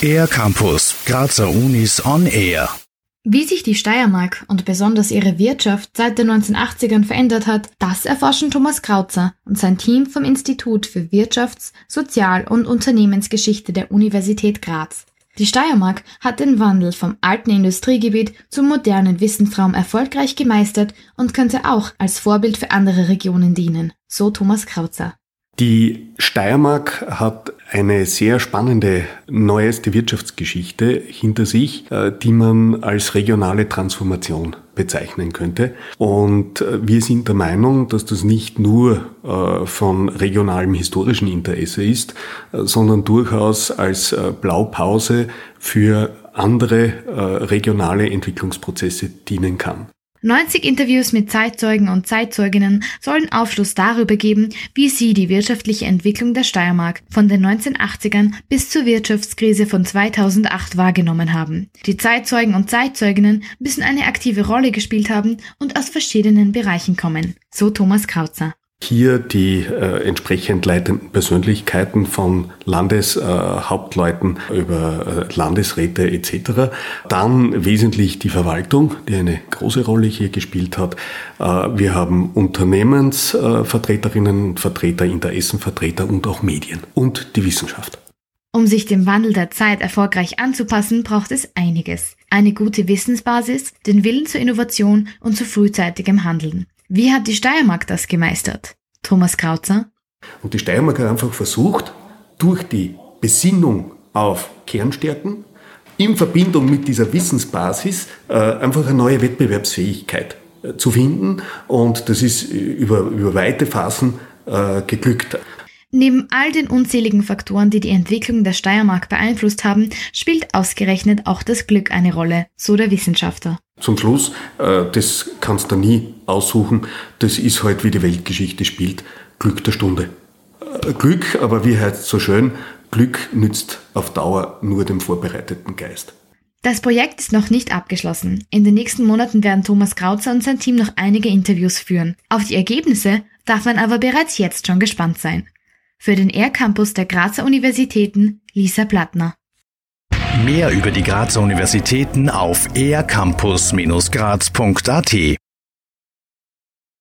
Air Campus, Grazer Unis on Air. Wie sich die Steiermark und besonders ihre Wirtschaft seit den 1980ern verändert hat, das erforschen Thomas Krautzer und sein Team vom Institut für Wirtschafts-, Sozial- und Unternehmensgeschichte der Universität Graz. Die Steiermark hat den Wandel vom alten Industriegebiet zum modernen Wissensraum erfolgreich gemeistert und könnte auch als Vorbild für andere Regionen dienen, so Thomas Krautzer. Die Steiermark hat eine sehr spannende neueste Wirtschaftsgeschichte hinter sich, äh, die man als regionale Transformation bezeichnen könnte. Und äh, wir sind der Meinung, dass das nicht nur äh, von regionalem historischen Interesse ist, sondern durchaus als Blaupause für andere regionale Entwicklungsprozesse dienen kann. 90 Interviews mit Zeitzeugen und Zeitzeuginnen sollen Aufschluss darüber geben, wie sie die wirtschaftliche Entwicklung der Steiermark von den 1980ern bis zur Wirtschaftskrise von 2008 wahrgenommen haben. Die Zeitzeugen und Zeitzeuginnen müssen eine aktive Rolle gespielt haben und aus verschiedenen Bereichen kommen. So Thomas Krautzer hier die äh, entsprechend leitenden Persönlichkeiten von Landeshauptleuten äh, über äh, Landesräte etc. Dann wesentlich die Verwaltung, die eine große Rolle hier gespielt hat. Äh, wir haben Unternehmensvertreterinnen und Vertreter, Interessenvertreter und auch Medien und die Wissenschaft. Um sich dem Wandel der Zeit erfolgreich anzupassen, braucht es einiges. Eine gute Wissensbasis, den Willen zur Innovation und zu frühzeitigem Handeln. Wie hat die Steiermark das gemeistert? Thomas Krautzer. Und die Steiermark hat einfach versucht, durch die Besinnung auf Kernstärken in Verbindung mit dieser Wissensbasis äh, einfach eine neue Wettbewerbsfähigkeit äh, zu finden. Und das ist über, über weite Phasen äh, geglückt. Neben all den unzähligen Faktoren, die die Entwicklung der Steiermark beeinflusst haben, spielt ausgerechnet auch das Glück eine Rolle, so der Wissenschaftler. Zum Schluss, äh, das kannst du nie aussuchen, das ist halt, wie die Weltgeschichte spielt, Glück der Stunde. Äh, Glück, aber wie heißt es so schön, Glück nützt auf Dauer nur dem vorbereiteten Geist. Das Projekt ist noch nicht abgeschlossen. In den nächsten Monaten werden Thomas Krautzer und sein Team noch einige Interviews führen. Auf die Ergebnisse darf man aber bereits jetzt schon gespannt sein. Für den Air Campus der Grazer Universitäten Lisa Plattner. Mehr über die Grazer Universitäten auf ercampus-graz.at